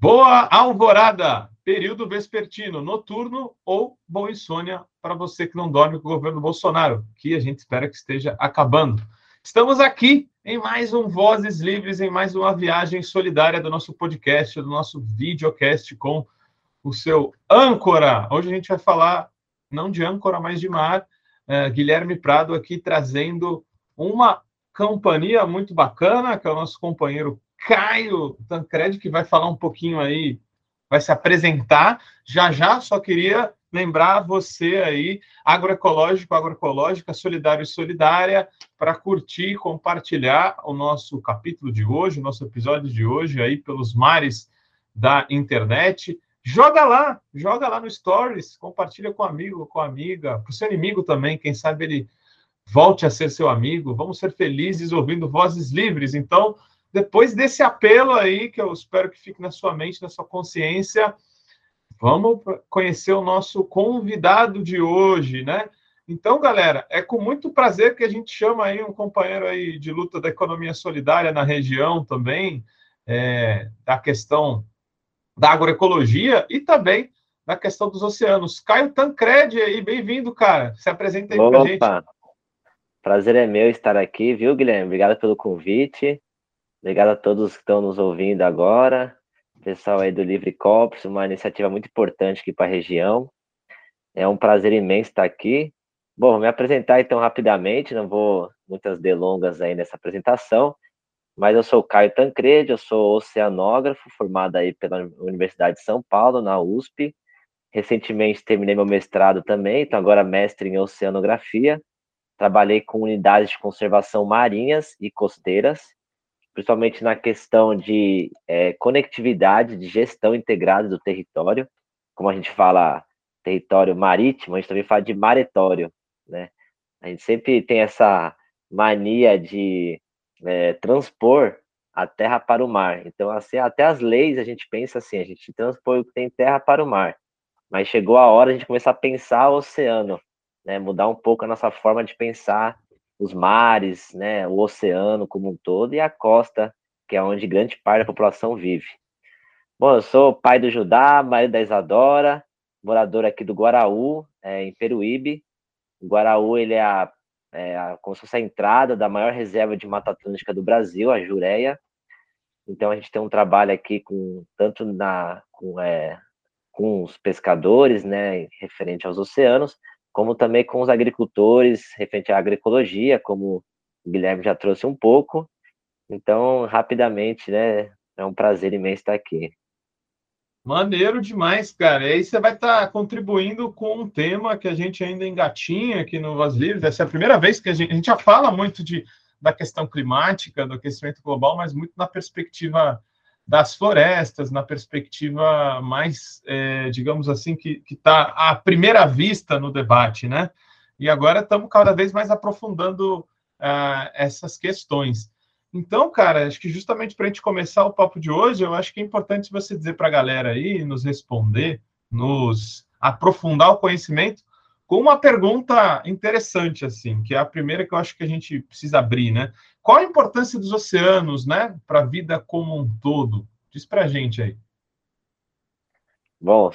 Boa alvorada, período vespertino, noturno ou boa insônia para você que não dorme com o governo Bolsonaro, que a gente espera que esteja acabando. Estamos aqui em mais um Vozes Livres, em mais uma viagem solidária do nosso podcast, do nosso videocast com o seu âncora. Hoje a gente vai falar não de âncora, mas de mar. Uh, Guilherme Prado aqui trazendo uma companhia muito bacana, que é o nosso companheiro Caio Tancredi, que vai falar um pouquinho aí, vai se apresentar. Já já, só queria lembrar você aí, agroecológico, agroecológica, solidário e solidária, para curtir, compartilhar o nosso capítulo de hoje, o nosso episódio de hoje aí pelos mares da internet. Joga lá, joga lá no Stories, compartilha com amigo, com amiga, para o seu inimigo também, quem sabe ele volte a ser seu amigo. Vamos ser felizes ouvindo vozes livres. Então, depois desse apelo aí, que eu espero que fique na sua mente, na sua consciência, vamos conhecer o nosso convidado de hoje, né? Então, galera, é com muito prazer que a gente chama aí um companheiro aí de luta da economia solidária na região também, é, da questão da agroecologia e também da questão dos oceanos. Caio Tancredi aí, bem-vindo, cara. Se apresenta aí para gente. Prazer é meu estar aqui, viu, Guilherme? Obrigado pelo convite. Obrigado a todos que estão nos ouvindo agora. Pessoal aí do Livre Cops, uma iniciativa muito importante aqui para a região. É um prazer imenso estar aqui. Bom, vou me apresentar então rapidamente, não vou muitas delongas aí nessa apresentação, mas eu sou Caio Tancredi, eu sou oceanógrafo, formado aí pela Universidade de São Paulo, na USP. Recentemente terminei meu mestrado também, então agora mestre em oceanografia. Trabalhei com unidades de conservação marinhas e costeiras, principalmente na questão de é, conectividade, de gestão integrada do território, como a gente fala território marítimo, a gente também fala de maretório, né? A gente sempre tem essa mania de é, transpor a terra para o mar. Então, assim, até as leis a gente pensa assim, a gente transpõe o que tem terra para o mar. Mas chegou a hora de a gente começar a pensar o oceano, né? Mudar um pouco a nossa forma de pensar os mares, né, o oceano como um todo e a costa, que é onde grande parte da população vive. Bom, eu sou pai do Judá, marido da Isadora, morador aqui do Guaraú, é, em Peruíbe. O Guaraú ele é, a, é a, como se fosse a entrada da maior reserva de Mata Atlântica do Brasil, a Jureia. Então a gente tem um trabalho aqui com tanto na com, é, com os pescadores, né, referente aos oceanos, como também com os agricultores, referente à agroecologia, como o Guilherme já trouxe um pouco. Então, rapidamente, né, é um prazer imenso estar aqui. Maneiro demais, cara. E aí você vai estar contribuindo com um tema que a gente ainda engatinha aqui no Voz Livre. Essa é a primeira vez que a gente, a gente já fala muito de, da questão climática, do aquecimento global, mas muito na perspectiva das florestas, na perspectiva mais, é, digamos assim, que está à primeira vista no debate, né? E agora estamos cada vez mais aprofundando uh, essas questões. Então, cara, acho que justamente para a gente começar o papo de hoje, eu acho que é importante você dizer para a galera aí, nos responder, nos aprofundar o conhecimento, com uma pergunta interessante, assim, que é a primeira que eu acho que a gente precisa abrir, né? Qual a importância dos oceanos, né, para a vida como um todo? Diz para a gente aí. Bom,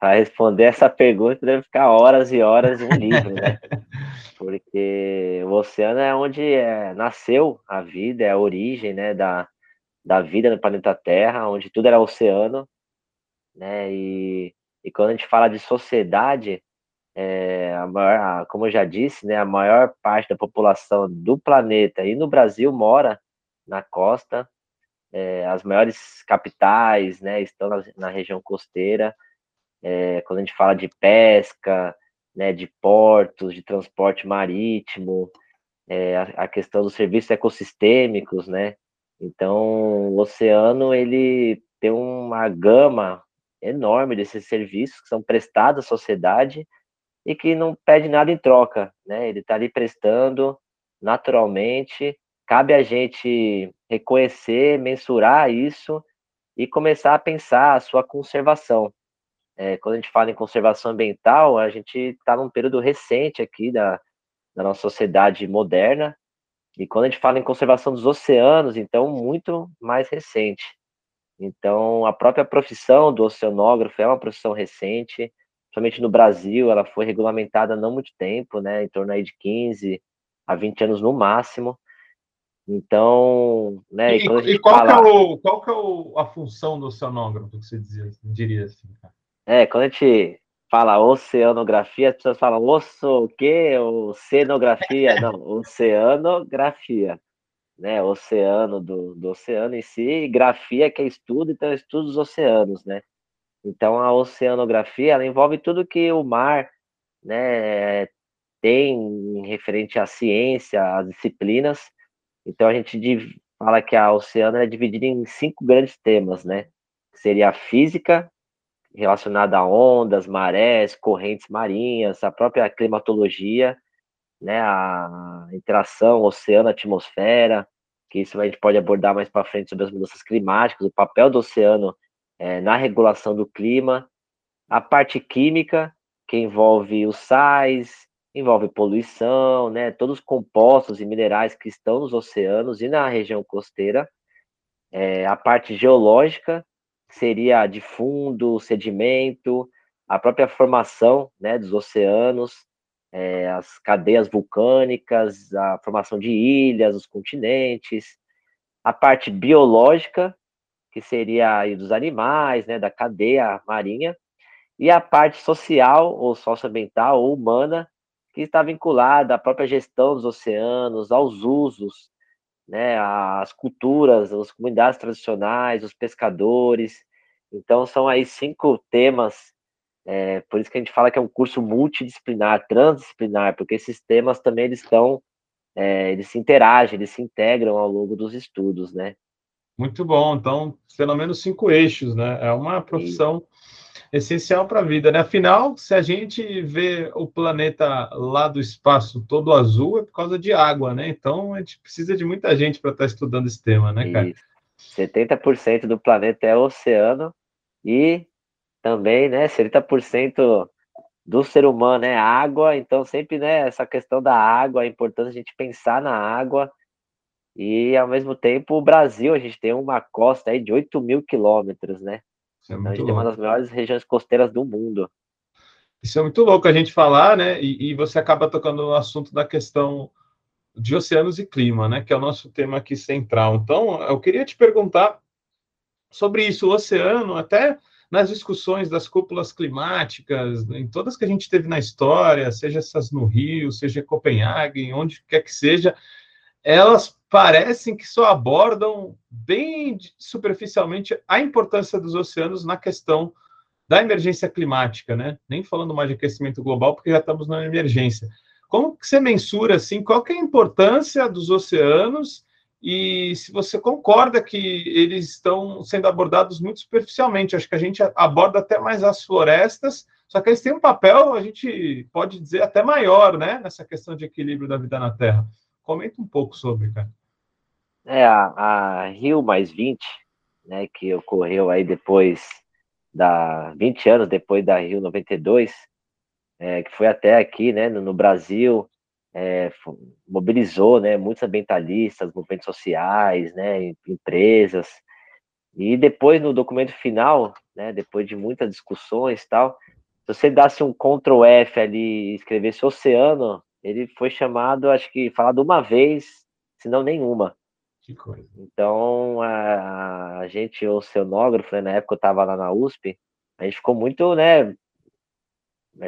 para responder essa pergunta deve ficar horas e horas em um livro, né? Porque o oceano é onde é, nasceu a vida, é a origem, né, da, da vida no planeta Terra, onde tudo era oceano, né? E, e quando a gente fala de sociedade, é, a maior, como eu já disse, né, a maior parte da população do planeta e no Brasil mora na costa. É, as maiores capitais né, estão na, na região costeira. É, quando a gente fala de pesca, né, de portos, de transporte marítimo, é, a, a, questão dos serviços ecossistêmicos, né? Então, o oceano ele tem uma gama enorme desses serviços que são prestados à sociedade e que não pede nada em troca, né? Ele está ali prestando naturalmente. Cabe a gente reconhecer, mensurar isso e começar a pensar a sua conservação. É, quando a gente fala em conservação ambiental, a gente está num período recente aqui da, da nossa sociedade moderna, e quando a gente fala em conservação dos oceanos, então muito mais recente. Então, a própria profissão do oceanógrafo é uma profissão recente, somente no Brasil, ela foi regulamentada há não muito tempo, né, em torno aí de 15 a 20 anos no máximo. Então, né, e, e, e qual, fala... que é o, qual que é o, a função do oceanógrafo que você dizia, diria assim? É, quando a gente fala oceanografia, as pessoas falam osso o quê? Oceanografia? Não, oceanografia né, oceano do, do oceano em si, e grafia que é estudo, então estudo dos oceanos, né? Então a oceanografia ela envolve tudo que o mar, né, tem referente à ciência, às disciplinas. Então a gente fala que a oceano é dividida em cinco grandes temas, né? Seria a física relacionada a ondas, marés, correntes marinhas, a própria climatologia, né, a interação oceano-atmosfera, que isso a gente pode abordar mais para frente sobre as mudanças climáticas, o papel do oceano é, na regulação do clima, a parte química, que envolve os sais, envolve poluição, né, todos os compostos e minerais que estão nos oceanos e na região costeira, é, a parte geológica, seria de fundo, sedimento, a própria formação né, dos oceanos, é, as cadeias vulcânicas, a formação de ilhas, os continentes, a parte biológica, que seria aí dos animais, né, da cadeia marinha, e a parte social ou socioambiental ou humana, que está vinculada à própria gestão dos oceanos, aos usos, né, às culturas, às comunidades tradicionais, os pescadores. Então, são aí cinco temas é, por isso que a gente fala que é um curso multidisciplinar, transdisciplinar, porque esses temas também eles estão, é, eles se interagem, eles se integram ao longo dos estudos, né? Muito bom. Então, pelo menos cinco eixos, né? É uma profissão essencial para a vida, né? Afinal, se a gente vê o planeta lá do espaço todo azul, é por causa de água, né? Então, a gente precisa de muita gente para estar tá estudando esse tema, né, cara? Isso. 70% do planeta é oceano e também, né? 70% do ser humano é água, então sempre, né, essa questão da água, é importante a gente pensar na água. E ao mesmo tempo, o Brasil, a gente tem uma costa aí de 8 mil quilômetros, né? É então a gente louco. tem uma das maiores regiões costeiras do mundo. Isso é muito louco a gente falar, né? E, e, você acaba tocando no assunto da questão de oceanos e clima, né? Que é o nosso tema aqui central. Então, eu queria te perguntar sobre isso, o oceano, até nas discussões das cúpulas climáticas, em todas que a gente teve na história, seja essas no Rio, seja em Copenhague, onde quer que seja, elas parecem que só abordam bem superficialmente a importância dos oceanos na questão da emergência climática, né? Nem falando mais de aquecimento global, porque já estamos na emergência. Como que você mensura assim, qual é a importância dos oceanos e se você concorda que eles estão sendo abordados muito superficialmente. Acho que a gente aborda até mais as florestas, só que eles têm um papel, a gente pode dizer, até maior, né, nessa questão de equilíbrio da vida na Terra. Comenta um pouco sobre, cara. É, a, a Rio mais 20, né, que ocorreu aí depois da 20 anos depois da Rio 92, é, que foi até aqui, né, no, no Brasil, é, mobilizou né, muitos ambientalistas, movimentos sociais, né, empresas. E depois, no documento final, né, depois de muitas discussões e tal, se você desse um Ctrl F ali escrevesse oceano, ele foi chamado, acho que, falado uma vez, se não nenhuma. Que coisa. Então, a, a gente, oceanógrafo, né, na época eu estava lá na USP, a gente ficou muito, né,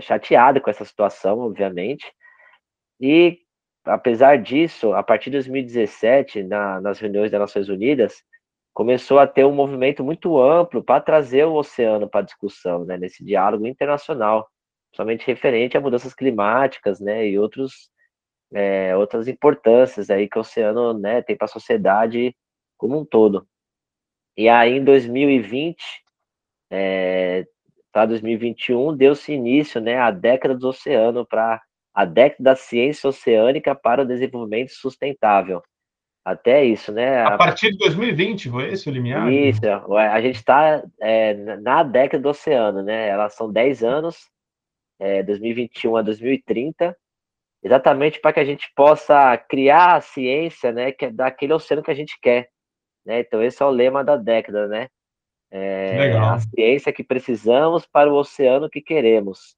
chateado com essa situação, obviamente, e, apesar disso, a partir de 2017, na, nas reuniões das Nações Unidas, começou a ter um movimento muito amplo para trazer o oceano para a discussão, né, nesse diálogo internacional, somente referente a mudanças climáticas, né, e outros, é, outras importâncias aí que o oceano, né, tem para a sociedade como um todo. E aí, em 2020, é, para 2021, deu-se início, né, à década do oceano para a década da ciência oceânica para o desenvolvimento sustentável. Até isso, né? A partir de 2020, foi esse o limiar? Isso, a gente está é, na década do oceano, né? Elas são 10 anos, é, 2021 a 2030, exatamente para que a gente possa criar a ciência, né, que é daquele oceano que a gente quer, né? Então esse é o lema da década, né? É a ciência que precisamos para o oceano que queremos.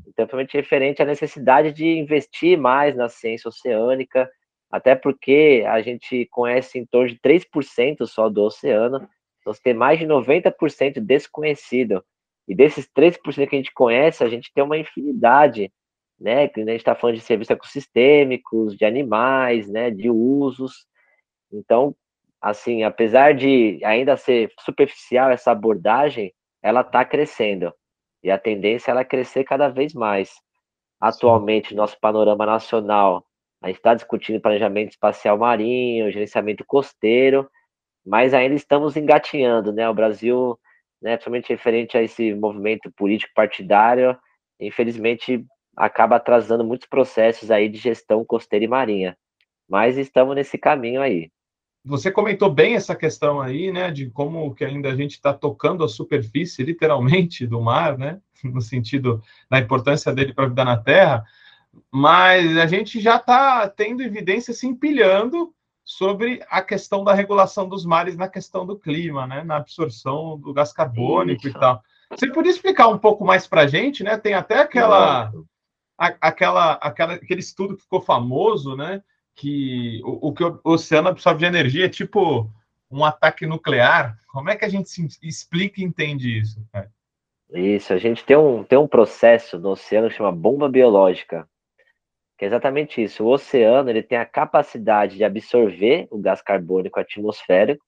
Então, principalmente referente à necessidade de investir mais na ciência oceânica, até porque a gente conhece em torno de 3% só do oceano, então tem mais de 90% desconhecido. E desses 3% que a gente conhece, a gente tem uma infinidade, né? Que a gente está falando de serviços ecossistêmicos, de animais, né? De usos. Então, assim, apesar de ainda ser superficial essa abordagem, ela está crescendo. E a tendência é ela crescer cada vez mais. Atualmente, nosso panorama nacional, a gente está discutindo planejamento espacial marinho, gerenciamento costeiro, mas ainda estamos engatinhando, né? O Brasil né, principalmente referente a esse movimento político partidário, infelizmente acaba atrasando muitos processos aí de gestão costeira e marinha. Mas estamos nesse caminho aí. Você comentou bem essa questão aí, né, de como que ainda a gente está tocando a superfície, literalmente, do mar, né, no sentido da importância dele para a vida na Terra, mas a gente já está tendo evidência se empilhando sobre a questão da regulação dos mares na questão do clima, né? Na absorção do gás carbônico Isso. e tal. Você podia explicar um pouco mais para a gente, né? Tem até aquela, aquela, aquela, aquele estudo que ficou famoso, né? Que o, o que o oceano absorve de energia é tipo um ataque nuclear. Como é que a gente se explica e entende isso? Cara? Isso, a gente tem um, tem um processo no oceano que chama bomba biológica que é exatamente isso. O oceano ele tem a capacidade de absorver o gás carbônico atmosférico.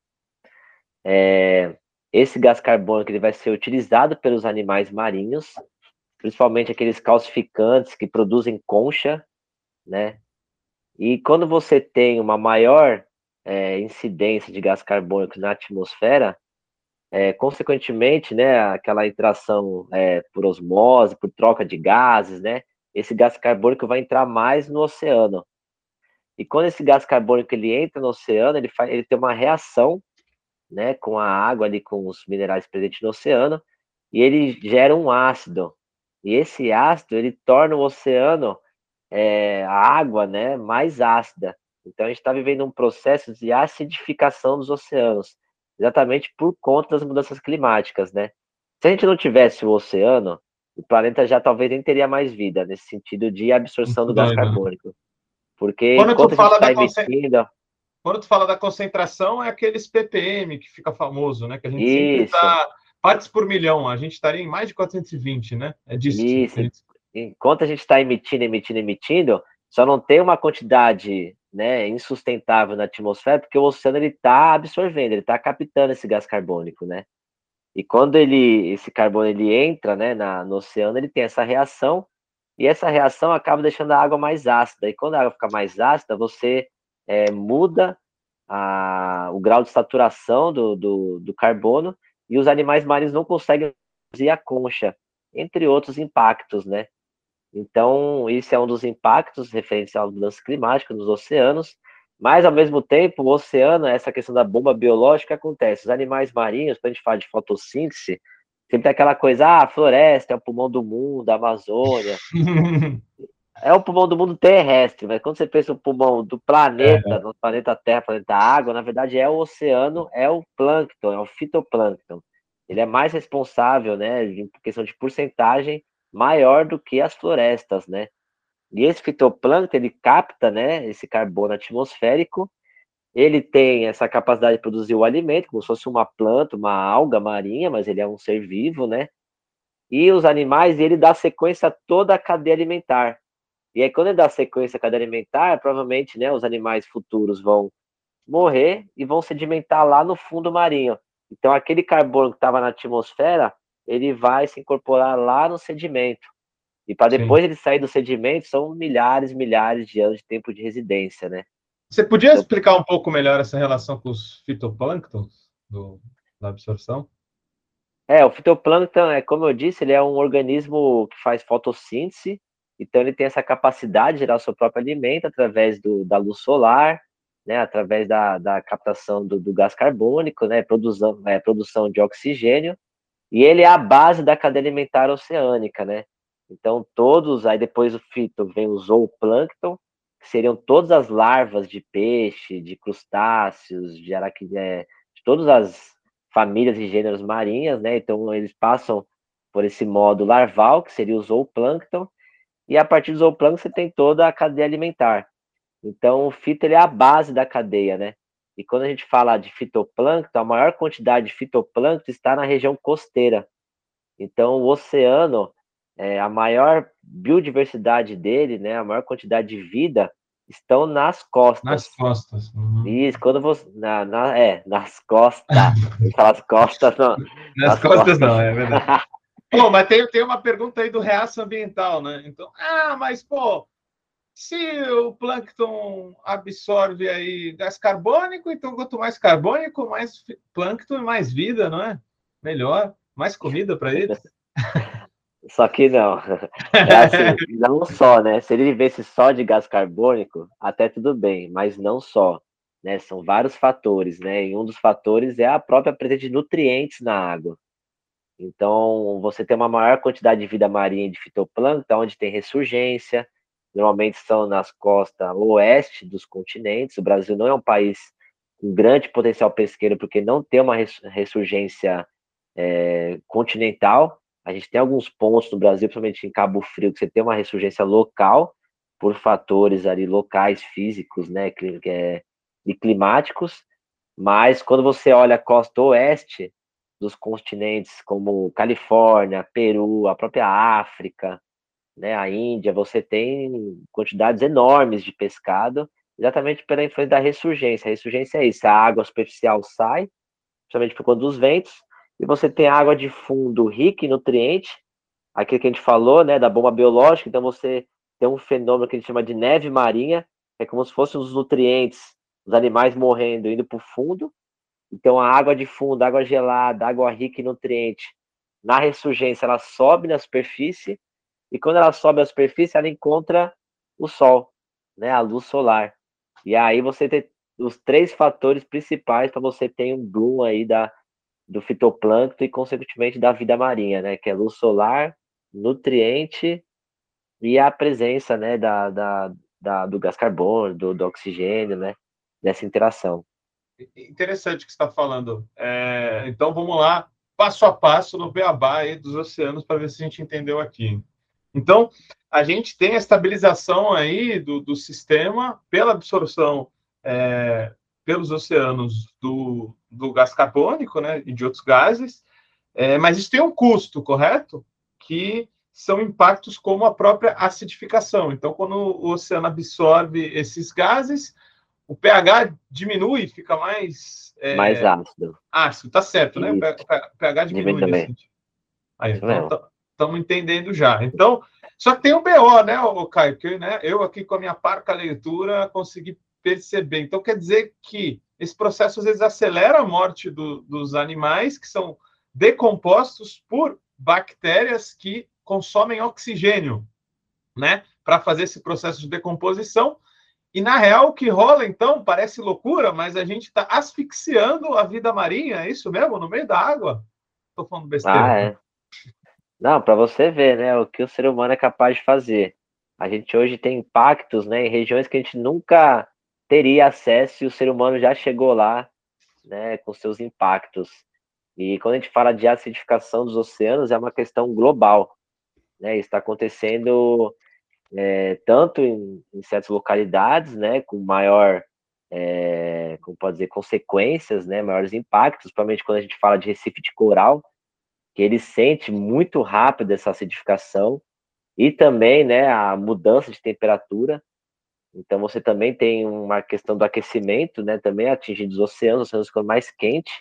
É, esse gás carbônico ele vai ser utilizado pelos animais marinhos, principalmente aqueles calcificantes que produzem concha, né? E quando você tem uma maior é, incidência de gás carbônico na atmosfera, é, consequentemente, né, aquela interação é, por osmose, por troca de gases, né, esse gás carbônico vai entrar mais no oceano. E quando esse gás carbônico ele entra no oceano, ele, faz, ele tem uma reação né, com a água ali, com os minerais presentes no oceano, e ele gera um ácido. E esse ácido ele torna o oceano, é, a água, né, mais ácida. Então a gente está vivendo um processo de acidificação dos oceanos, exatamente por conta das mudanças climáticas, né? Se a gente não tivesse o oceano, o planeta já talvez nem teria mais vida, nesse sentido de absorção do gás carbônico. Porque quando tu fala tá da emitindo... Quando tu fala da concentração, é aqueles ppm que fica famoso, né? Que a gente Isso. sempre tá partes por milhão, a gente estaria em mais de 420, né? É disso. Isso. Gente... Enquanto a gente está emitindo, emitindo, emitindo, só não tem uma quantidade né, insustentável na atmosfera, porque o oceano ele está absorvendo, ele está captando esse gás carbônico, né? E quando ele, esse carbono ele entra né, na, no oceano, ele tem essa reação, e essa reação acaba deixando a água mais ácida. E quando a água fica mais ácida, você é, muda a, o grau de saturação do, do, do, carbono, e os animais marinhos não conseguem produzir a concha, entre outros impactos, né? Então, esse é um dos impactos referentes às mudanças climáticas nos oceanos, mas, ao mesmo tempo, o oceano, essa questão da bomba biológica acontece. Os animais marinhos, quando a gente fala de fotossíntese, sempre tem aquela coisa, ah, a floresta é o pulmão do mundo, a Amazônia. é o pulmão do mundo terrestre, mas quando você pensa no pulmão do planeta, é. no planeta Terra, planeta Água, na verdade é o oceano, é o plâncton, é o fitoplâncton. Ele é mais responsável, né, em questão de porcentagem, maior do que as florestas, né? E esse fitoplâncton, ele capta, né, esse carbono atmosférico, ele tem essa capacidade de produzir o alimento, como se fosse uma planta, uma alga marinha, mas ele é um ser vivo, né? E os animais, ele dá sequência a toda a cadeia alimentar. E aí, quando ele dá sequência à cadeia alimentar, provavelmente, né, os animais futuros vão morrer e vão sedimentar lá no fundo marinho. Então, aquele carbono que estava na atmosfera, ele vai se incorporar lá no sedimento. E para depois Sim. ele sair do sedimento, são milhares, milhares de anos de tempo de residência, né? Você podia então, explicar um pouco melhor essa relação com os fitoplânctons do, da absorção? É, o fitoplâncton, é, como eu disse, ele é um organismo que faz fotossíntese, então ele tem essa capacidade de gerar o seu próprio alimento através do, da luz solar, né, através da, da captação do, do gás carbônico, né, produção, é, produção de oxigênio, e ele é a base da cadeia alimentar oceânica, né? Então, todos, aí depois o fito vem o zooplâncton, que seriam todas as larvas de peixe, de crustáceos, de araquidé, de todas as, famílias e gêneros marinhas, né? Então eles passam por esse modo larval, que seria o zooplâncton, e a partir do zooplâncton você tem toda a cadeia alimentar. Então o fito é a base da cadeia, né? E quando a gente fala de fitoplâncton, a maior quantidade de fitoplâncton está na região costeira. Então o oceano, é, a maior biodiversidade dele, né, a maior quantidade de vida estão nas costas. Nas costas. Uhum. Isso, quando você. Na, na, é, nas costas. nas costas, não. Nas, nas costas, costas, não, é verdade. pô, mas tem, tem uma pergunta aí do reaço ambiental, né? Então, ah, mas, pô, se o plâncton absorve aí gás carbônico, então quanto mais carbônico, mais plâncton e mais vida, não é? Melhor, mais comida para eles. Só que não. É assim, não só, né? Se ele vivesse só de gás carbônico, até tudo bem, mas não só. Né? São vários fatores, né? E um dos fatores é a própria presença de nutrientes na água. Então, você tem uma maior quantidade de vida marinha de fitoplâncton, onde tem ressurgência, normalmente são nas costas oeste dos continentes. O Brasil não é um país com grande potencial pesqueiro, porque não tem uma ressurgência é, continental, a gente tem alguns pontos no Brasil, principalmente em Cabo Frio, que você tem uma ressurgência local por fatores ali locais, físicos, né, é, e climáticos, mas quando você olha a costa oeste dos continentes como Califórnia, Peru, a própria África, né, a Índia, você tem quantidades enormes de pescado, exatamente pela influência da ressurgência. A ressurgência é isso, a água superficial sai, principalmente por conta dos ventos, e você tem água de fundo rica em nutrientes, aquilo que a gente falou, né, da bomba biológica, então você tem um fenômeno que a gente chama de neve marinha, é como se fossem os nutrientes, os animais morrendo, indo para o fundo, então a água de fundo, água gelada, água rica em nutrientes, na ressurgência ela sobe na superfície, e quando ela sobe à superfície, ela encontra o sol, né, a luz solar. E aí você tem os três fatores principais para você ter um bloom aí da, do fitoplâncton e, consequentemente, da vida marinha, né? Que é luz solar, nutriente e a presença, né, da, da, da do gás carbono, do, do, oxigênio, né? Dessa interação. Interessante que está falando. É, então, vamos lá, passo a passo no beabá aí dos oceanos para ver se a gente entendeu aqui. Então, a gente tem a estabilização aí do, do sistema pela absorção é, pelos oceanos do, do gás carbônico né, e de outros gases, é, mas isso tem um custo, correto? Que são impactos como a própria acidificação. Então, quando o oceano absorve esses gases, o pH diminui, fica mais... É, mais ácido. Ácido, tá certo, né? O pH diminui. assim. Aí, então, estamos entendendo já. Então, só que tem um BO, né, o Caio? Que, né, eu aqui com a minha parca leitura consegui perceber. Então, quer dizer que esse processo às vezes acelera a morte do, dos animais que são decompostos por bactérias que consomem oxigênio, né, para fazer esse processo de decomposição. E na real, o que rola então parece loucura, mas a gente está asfixiando a vida marinha, é isso mesmo, no meio da água? Estou falando besteira. Ah, é. Não, para você ver, né, o que o ser humano é capaz de fazer. A gente hoje tem impactos, né, em regiões que a gente nunca teria acesso e o ser humano já chegou lá, né, com seus impactos. E quando a gente fala de acidificação dos oceanos, é uma questão global, né, está acontecendo é, tanto em, em, certas localidades, né, com maior, é, como pode dizer, consequências, né, maiores impactos, principalmente quando a gente fala de recife de coral, que ele sente muito rápido essa acidificação, e também, né, a mudança de temperatura, então você também tem uma questão do aquecimento, né, também atingindo os oceanos, os oceanos ficam mais quentes.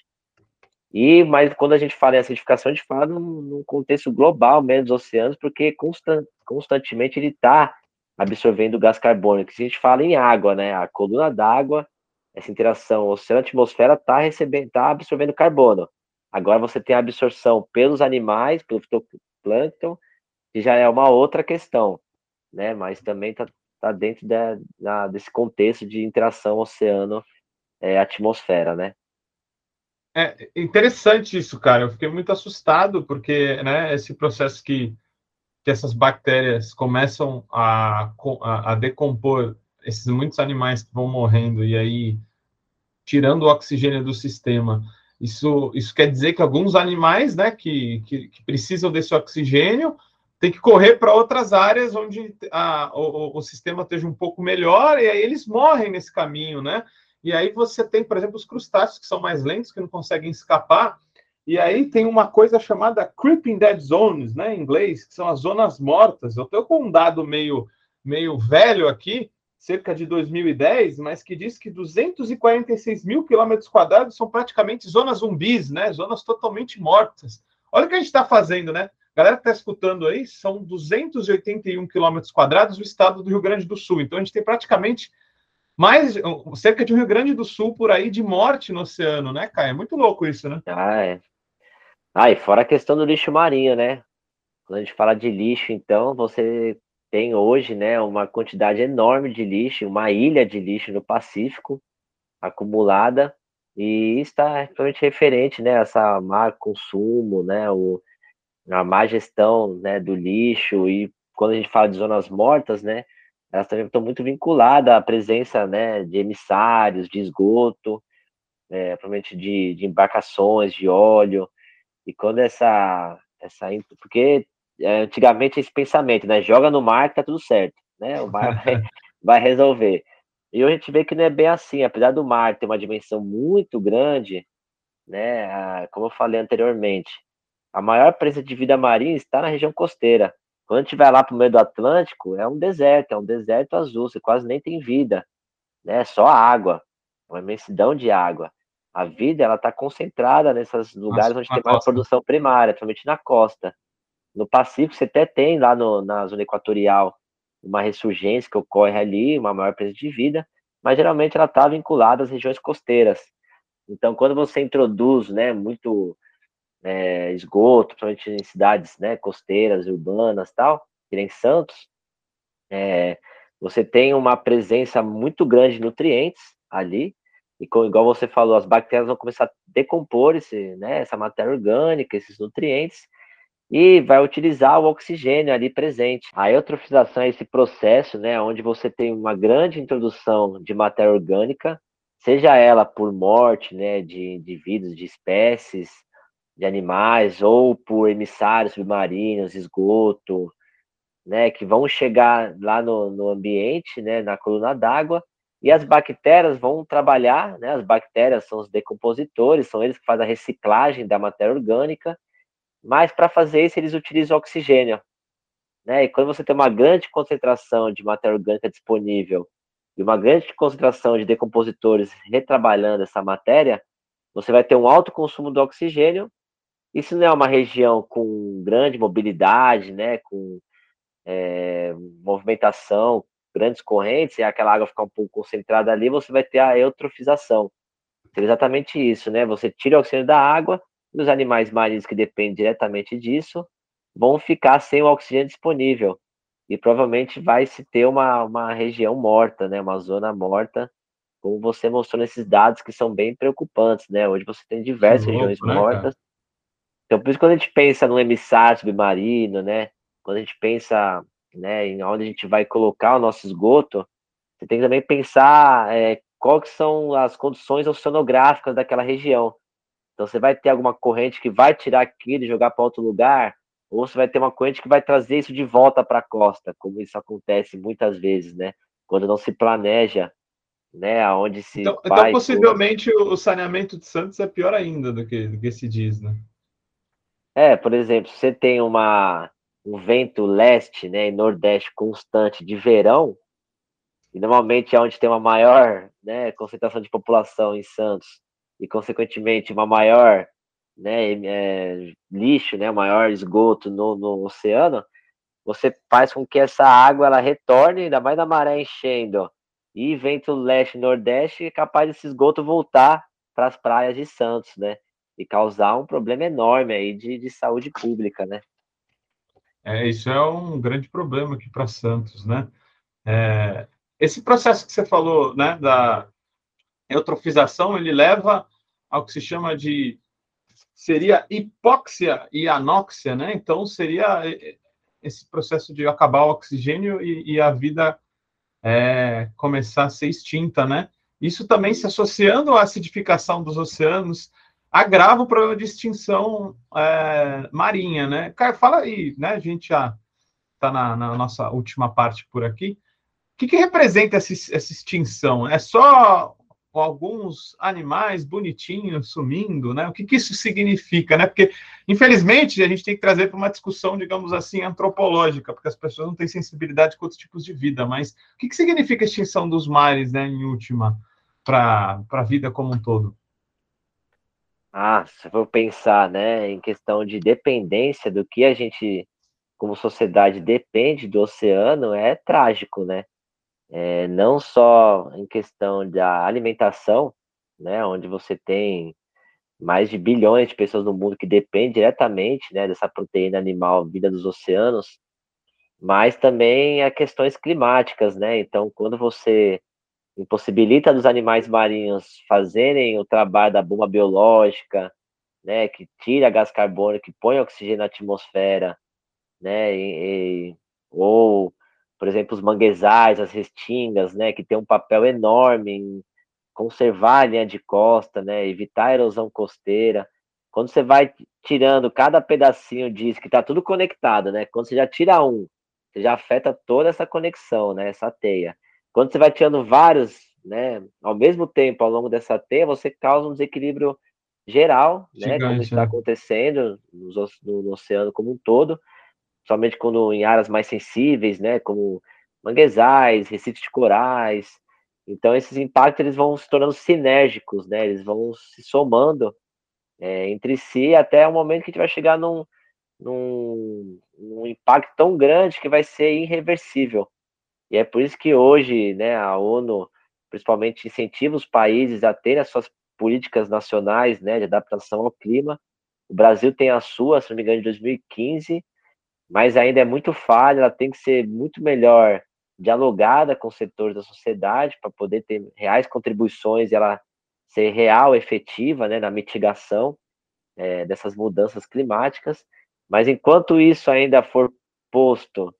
E mas quando a gente fala em acidificação, a gente fala num, num contexto global mesmo dos oceanos, porque constant, constantemente ele está absorvendo gás carbônico. Se a gente fala em água, né, a coluna d'água, essa interação oceano-atmosfera está recebendo, tá absorvendo carbono. Agora você tem a absorção pelos animais, pelo fitoplâncton, que já é uma outra questão, né? Mas também está está dentro da, desse contexto de interação oceano-atmosfera, é, né? É interessante isso, cara. Eu fiquei muito assustado porque, né, esse processo que, que essas bactérias começam a, a, a decompor esses muitos animais que vão morrendo e aí tirando o oxigênio do sistema, Isso, isso quer dizer que alguns animais, né, que, que, que precisam desse oxigênio, tem que correr para outras áreas onde a, o, o, sistema esteja um pouco melhor, e aí eles morrem nesse caminho, né? E aí você tem, por exemplo, os crustáceos que são mais lentos, que não conseguem escapar, e aí tem uma coisa chamada Creeping Dead Zones, né, em inglês, que são as zonas mortas. Eu estou com um dado meio, meio velho aqui, cerca de 2010, mas que diz que 246 mil quilômetros quadrados são praticamente zonas zumbis, né, zonas totalmente mortas. Olha o que a gente está fazendo, né? A galera que está escutando aí, são 281 quilômetros quadrados do estado do Rio Grande do Sul. Então a gente tem praticamente mais cerca de um Rio Grande do Sul por aí de morte no oceano, né, Caio? É muito louco isso, né? Ah, é. Ah, e fora a questão do lixo marinho, né? Quando a gente fala de lixo, então, você tem hoje, né, uma quantidade enorme de lixo, uma ilha de lixo no Pacífico acumulada, e está realmente referente, né, essa má consumo, né, o, a má gestão, né, do lixo, e quando a gente fala de zonas mortas, né, elas também estão muito vinculadas à presença, né, de emissários, de esgoto, é, provavelmente de, de embarcações de óleo, e quando essa. essa porque é, antigamente esse pensamento, né? Joga no mar que tá tudo certo, né? O mar vai, vai resolver. E hoje a gente vê que não é bem assim, apesar do mar ter uma dimensão muito grande, né? Como eu falei anteriormente, a maior presença de vida marinha está na região costeira. Quando estiver lá para o meio do Atlântico, é um deserto, é um deserto azul, você quase nem tem vida, né? Só água, uma imensidão de água a vida ela está concentrada nesses lugares Nossa, onde tem mais produção primária, principalmente na costa. No Pacífico, você até tem lá no, na zona equatorial uma ressurgência que ocorre ali, uma maior presença de vida, mas geralmente ela está vinculada às regiões costeiras. Então, quando você introduz né, muito é, esgoto, principalmente em cidades né, costeiras, urbanas tal, que nem Santos, é, você tem uma presença muito grande de nutrientes ali, e com, igual você falou, as bactérias vão começar a decompor esse, né, essa matéria orgânica, esses nutrientes, e vai utilizar o oxigênio ali presente. A eutrofização é esse processo, né, onde você tem uma grande introdução de matéria orgânica, seja ela por morte, né, de indivíduos, de espécies, de animais, ou por emissários submarinos, esgoto, né, que vão chegar lá no, no ambiente, né, na coluna d'água, e as bactérias vão trabalhar, né? As bactérias são os decompositores, são eles que fazem a reciclagem da matéria orgânica, mas para fazer isso eles utilizam oxigênio, né? E quando você tem uma grande concentração de matéria orgânica disponível e uma grande concentração de decompositores retrabalhando essa matéria, você vai ter um alto consumo do oxigênio. Isso não é uma região com grande mobilidade, né? Com é, movimentação, grandes correntes e aquela água ficar um pouco concentrada ali, você vai ter a eutrofização. É exatamente isso, né? Você tira o oxigênio da água e os animais marinhos que dependem diretamente disso vão ficar sem o oxigênio disponível. E provavelmente vai se ter uma, uma região morta, né? Uma zona morta, como você mostrou nesses dados que são bem preocupantes, né? Hoje você tem diversas louco, regiões né, mortas. Então, por isso, quando a gente pensa no emissário submarino, né? Quando a gente pensa né, em onde a gente vai colocar o nosso esgoto, você tem que também pensar é, quais são as condições oceanográficas daquela região. Então, você vai ter alguma corrente que vai tirar aquilo e jogar para outro lugar, ou você vai ter uma corrente que vai trazer isso de volta para a costa, como isso acontece muitas vezes, né? Quando não se planeja, né? Aonde se. Então, então possivelmente, o saneamento de Santos é pior ainda do que, do que se diz, né? É, por exemplo, você tem uma um vento leste né, e nordeste constante de verão, e normalmente é onde tem uma maior né, concentração de população em Santos, e consequentemente uma maior né, é, lixo, né, maior esgoto no, no oceano, você faz com que essa água ela retorne, ainda mais na maré enchendo, e vento leste e nordeste é capaz desse esgoto voltar para as praias de Santos, né? E causar um problema enorme aí de, de saúde pública, né? É, isso é um grande problema aqui para Santos, né? É, esse processo que você falou, né, da eutrofização, ele leva ao que se chama de seria hipóxia e anóxia, né? Então seria esse processo de acabar o oxigênio e, e a vida é, começar a ser extinta, né? Isso também se associando à acidificação dos oceanos, agrava o problema de extinção é, marinha, né? Caio, fala aí, né? A gente já está na, na, nossa última parte por aqui. O que, que representa essa, essa extinção? É só alguns animais bonitinhos sumindo, né? O que, que isso significa, né? Porque, infelizmente, a gente tem que trazer para uma discussão, digamos assim, antropológica, porque as pessoas não têm sensibilidade com outros tipos de vida. Mas o que, que significa a extinção dos mares, né, em última, para a vida como um todo? Ah, se for pensar, né, em questão de dependência do que a gente, como sociedade, depende do oceano, é trágico, né? É, não só em questão da alimentação, né, onde você tem mais de bilhões de pessoas no mundo que dependem diretamente, né, dessa proteína animal vinda dos oceanos, mas também a questões climáticas, né? Então, quando você impossibilita dos animais marinhos fazerem o trabalho da bomba biológica, né, que tira gás carbônico, que põe oxigênio na atmosfera, né, e, e, ou, por exemplo, os manguezais, as restingas, né, que tem um papel enorme em conservar a linha de costa, né, evitar a erosão costeira. Quando você vai tirando cada pedacinho disso, que está tudo conectado, né, quando você já tira um, você já afeta toda essa conexão, né, essa teia. Quando você vai tirando vários, né, ao mesmo tempo ao longo dessa teia, você causa um desequilíbrio geral, né, Gigante, como está né? acontecendo no, no, oceano como um todo, somente quando em áreas mais sensíveis, né, como manguezais, recifes de corais. Então esses impactos eles vão se tornando sinérgicos, né, eles vão se somando é, entre si até o momento que a gente vai chegar num, num, num impacto tão grande que vai ser irreversível. E é por isso que hoje, né, a ONU, principalmente, incentiva os países a terem as suas políticas nacionais, né, de adaptação ao clima. O Brasil tem a sua, se não me engano, de 2015, mas ainda é muito falha, ela tem que ser muito melhor dialogada com os setores da sociedade para poder ter reais contribuições e ela ser real, efetiva, né, na mitigação é, dessas mudanças climáticas. Mas enquanto isso ainda for posto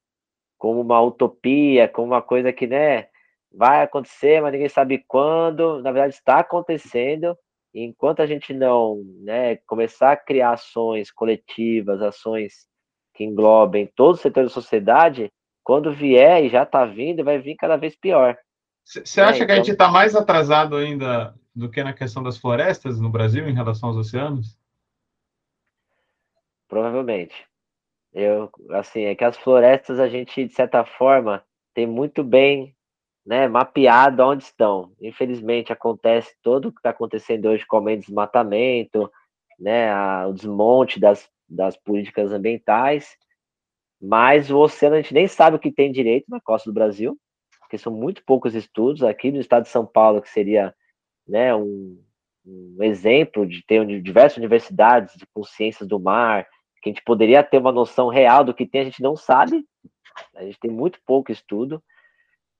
como uma utopia, como uma coisa que, né, vai acontecer, mas ninguém sabe quando, na verdade está acontecendo, e enquanto a gente não, né, começar a criar ações coletivas, ações que englobem todos os setores da sociedade, quando vier e já está vindo, vai vir cada vez pior. Você acha é, que a gente está então mais atrasado ainda do que na questão das florestas no Brasil em relação aos oceanos? Provavelmente. Eu, assim, é que as florestas a gente, de certa forma, tem muito bem né, mapeado onde estão. Infelizmente, acontece todo o que está acontecendo hoje com o desmatamento, né, a, o desmonte das, das políticas ambientais, mas o oceano a gente nem sabe o que tem direito na costa do Brasil, porque são muito poucos estudos. Aqui no estado de São Paulo, que seria né, um, um exemplo de ter diversas universidades de consciências do mar, que a gente poderia ter uma noção real do que tem, a gente não sabe. A gente tem muito pouco estudo.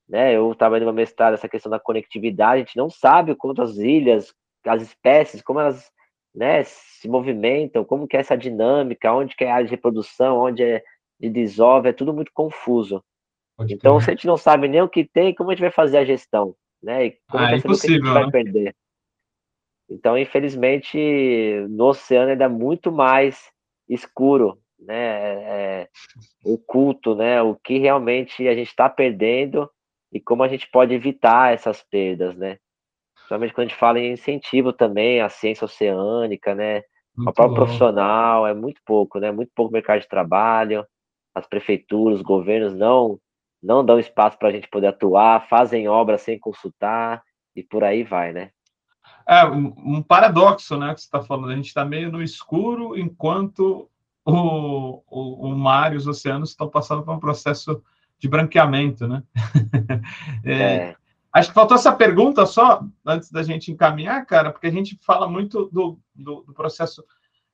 Né? Eu trabalho no mestrado essa questão da conectividade, a gente não sabe quantas ilhas, as espécies, como elas né, se movimentam, como que é essa dinâmica, onde que é a área de reprodução, onde é de desove, é tudo muito confuso. Pode então, ter. se a gente não sabe nem o que tem, como a gente vai fazer a gestão? Né? E como ah, é impossível, a gente vai né? perder? Então, infelizmente, no oceano ainda é muito mais escuro, né, é, oculto, né, o que realmente a gente está perdendo e como a gente pode evitar essas perdas, né. Principalmente quando a gente fala em incentivo também à ciência oceânica, né, muito o próprio bom. profissional, é muito pouco, né, muito pouco mercado de trabalho, as prefeituras, os governos não não dão espaço para a gente poder atuar, fazem obras sem consultar e por aí vai, né. É um, paradoxo, né, que você está falando. A gente está meio no escuro enquanto o, o, o mar e os oceanos estão passando por um processo de branqueamento, né? é, é. Acho que faltou essa pergunta só antes da gente encaminhar, cara, porque a gente fala muito do, do, do processo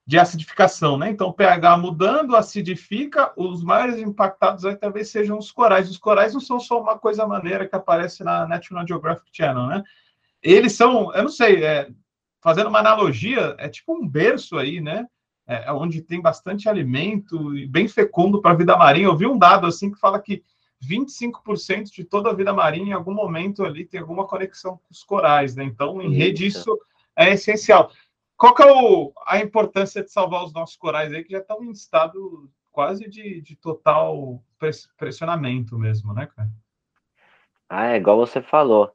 de acidificação, né? Então, o pH mudando, acidifica, os maiores impactados aí talvez sejam os corais. Os corais não são só uma coisa maneira que aparece na National Geographic Channel, né? Eles são, eu não sei, é, fazendo uma analogia, é tipo um berço aí, né? É, é onde tem bastante alimento e bem fecundo para a vida marinha. Eu vi um dado assim que fala que 25% de toda a vida marinha, em algum momento ali, tem alguma conexão com os corais, né? Então, em rede, isso é essencial. qual que é o, a importância de salvar os nossos corais aí, que já estão em estado quase de, de total pressionamento mesmo, né, cara? Ah, é igual você falou.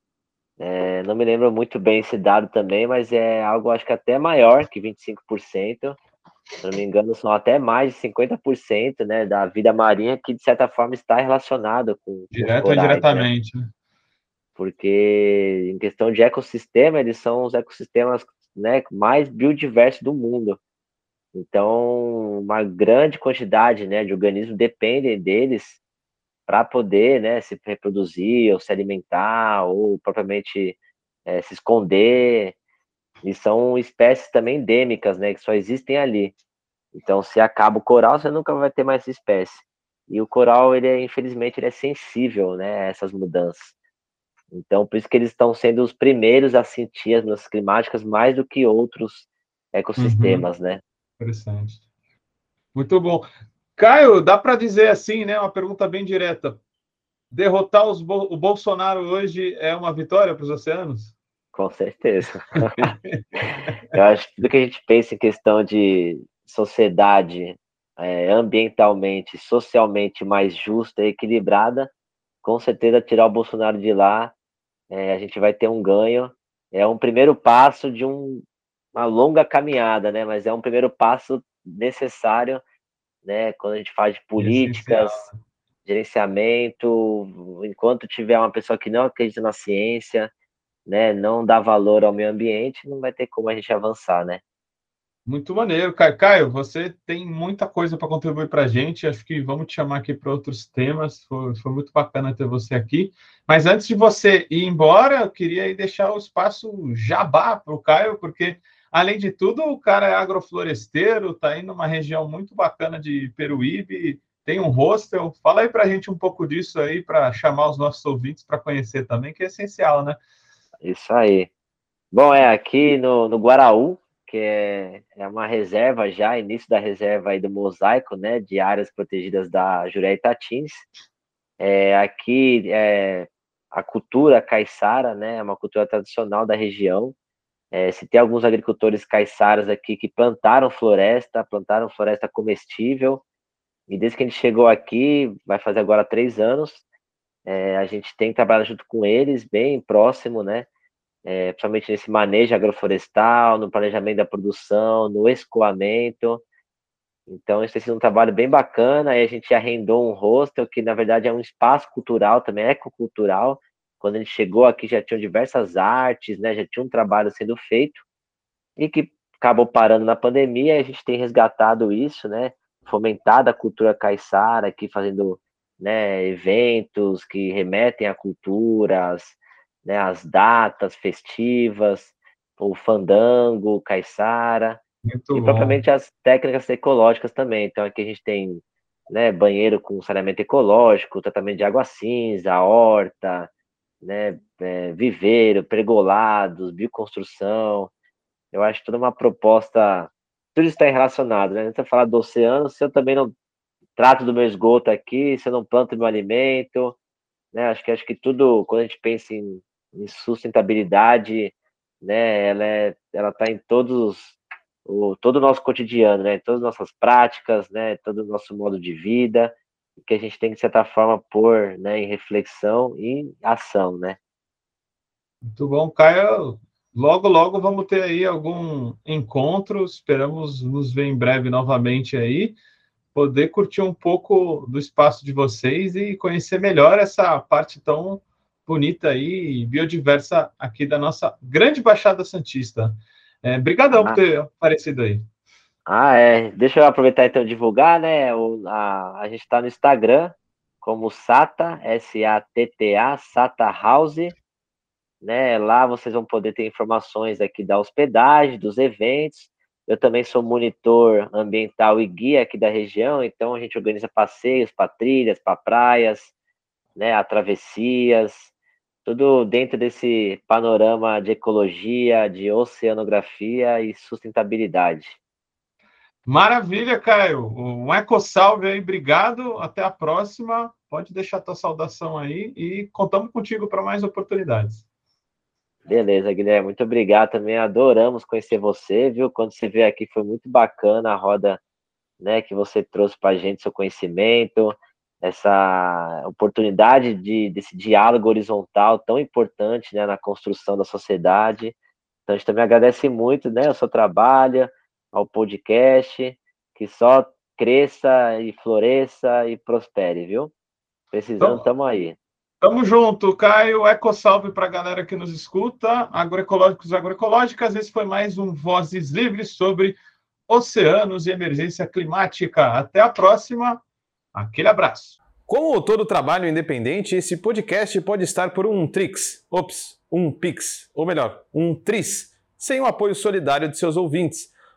É, não me lembro muito bem esse dado também, mas é algo acho que até maior que 25%. Se não me engano, são até mais de 50% né, da vida marinha que, de certa forma, está relacionado com. Direto ou indiretamente. Né? Porque, em questão de ecossistema, eles são os ecossistemas né, mais biodiversos do mundo. Então, uma grande quantidade né, de organismos dependem deles para poder né, se reproduzir, ou se alimentar, ou propriamente é, se esconder. E são espécies também endêmicas, né, que só existem ali. Então, se acaba o coral, você nunca vai ter mais espécie. E o coral, ele é, infelizmente, ele é sensível né, a essas mudanças. Então, por isso que eles estão sendo os primeiros a sentir as mudanças climáticas mais do que outros ecossistemas, uhum. né? Interessante. Muito bom. Caio, dá para dizer assim, né? Uma pergunta bem direta. Derrotar os, o Bolsonaro hoje é uma vitória para os oceanos? Com certeza. Eu acho que tudo que a gente pensa em questão de sociedade é, ambientalmente, socialmente mais justa e equilibrada, com certeza tirar o Bolsonaro de lá, é, a gente vai ter um ganho. É um primeiro passo de um, uma longa caminhada, né? Mas é um primeiro passo necessário, né? Quando a gente fala de políticas, gerenciamento, enquanto tiver uma pessoa que não acredita na ciência, né? Não dá valor ao meio ambiente, não vai ter como a gente avançar, né? Muito maneiro, Caio. Caio, você tem muita coisa para contribuir para a gente. Acho que vamos te chamar aqui para outros temas. Foi, foi, muito bacana ter você aqui. Mas antes de você ir embora, eu queria deixar o espaço jabá para o Caio, porque Além de tudo, o cara é agrofloresteiro, está aí numa região muito bacana de Peruíbe, tem um hostel. Fala aí para a gente um pouco disso aí, para chamar os nossos ouvintes para conhecer também, que é essencial, né? Isso aí. Bom, é aqui no, no Guaraú, que é, é uma reserva já, início da reserva aí do mosaico, né, de áreas protegidas da Juré Itatins. É, aqui é, a cultura caiçara, né, é uma cultura tradicional da região, é, se tem alguns agricultores caiçaras aqui que plantaram floresta, plantaram floresta comestível, e desde que a gente chegou aqui, vai fazer agora três anos, é, a gente tem trabalhado junto com eles, bem próximo, né? É, principalmente nesse manejo agroflorestal, no planejamento da produção, no escoamento. Então, isso tem sido um trabalho bem bacana. Aí a gente arrendou um hostel, que na verdade é um espaço cultural, também ecocultural, quando gente chegou aqui já tinham diversas artes, né? Já tinha um trabalho sendo feito e que acabou parando na pandemia. E a gente tem resgatado isso, né? Fomentado a cultura caiçara aqui, fazendo né, eventos que remetem a culturas, né, as datas festivas, o fandango, caiçara, Muito e bom. propriamente as técnicas ecológicas também. Então aqui a gente tem né, banheiro com saneamento ecológico, tratamento de água cinza, horta, né, é, viveiro, pregolados, bioconstrução. Eu acho toda uma proposta, tudo está relacionado, né? Você falar do oceano, se eu também não trato do meu esgoto aqui, se eu não planto meu alimento, né? Acho que acho que tudo, quando a gente pensa em, em sustentabilidade, né, ela é, ela está em todos o todo o nosso cotidiano, né? Todas as nossas práticas, né? Todo o nosso modo de vida que a gente tem que, de certa forma, pôr né, em reflexão e ação, né? Muito bom, Caio. Logo, logo vamos ter aí algum encontro. Esperamos nos ver em breve novamente aí, poder curtir um pouco do espaço de vocês e conhecer melhor essa parte tão bonita aí e biodiversa aqui da nossa grande Baixada Santista. É, brigadão ah. por ter aparecido aí. Ah, é. Deixa eu aproveitar então divulgar, né? O, a, a gente está no Instagram como Sata, S-A-T-T-A, Sata House. Né? Lá vocês vão poder ter informações aqui da hospedagem, dos eventos. Eu também sou monitor ambiental e guia aqui da região, então a gente organiza passeios para trilhas, para praias, né, a travessias, tudo dentro desse panorama de ecologia, de oceanografia e sustentabilidade. Maravilha, Caio. Um eco salve aí, obrigado. Até a próxima. Pode deixar tua saudação aí e contamos contigo para mais oportunidades. Beleza, Guilherme, muito obrigado também. Adoramos conhecer você, viu? Quando você veio aqui foi muito bacana a roda né, que você trouxe para a gente, seu conhecimento, essa oportunidade de, desse diálogo horizontal tão importante né, na construção da sociedade. Então, a gente também agradece muito né, ao seu trabalho, ao podcast, que só cresça e floresça e prospere, viu? Precisando, estamos aí. Tamo junto, Caio. Eco salve para a galera que nos escuta, agroecológicos e agroecológicas. Esse foi mais um Vozes Livres sobre oceanos e emergência climática. Até a próxima. Aquele abraço. Como todo trabalho independente, esse podcast pode estar por um Trix, ops, um Pix, ou melhor, um Tris, sem o apoio solidário de seus ouvintes.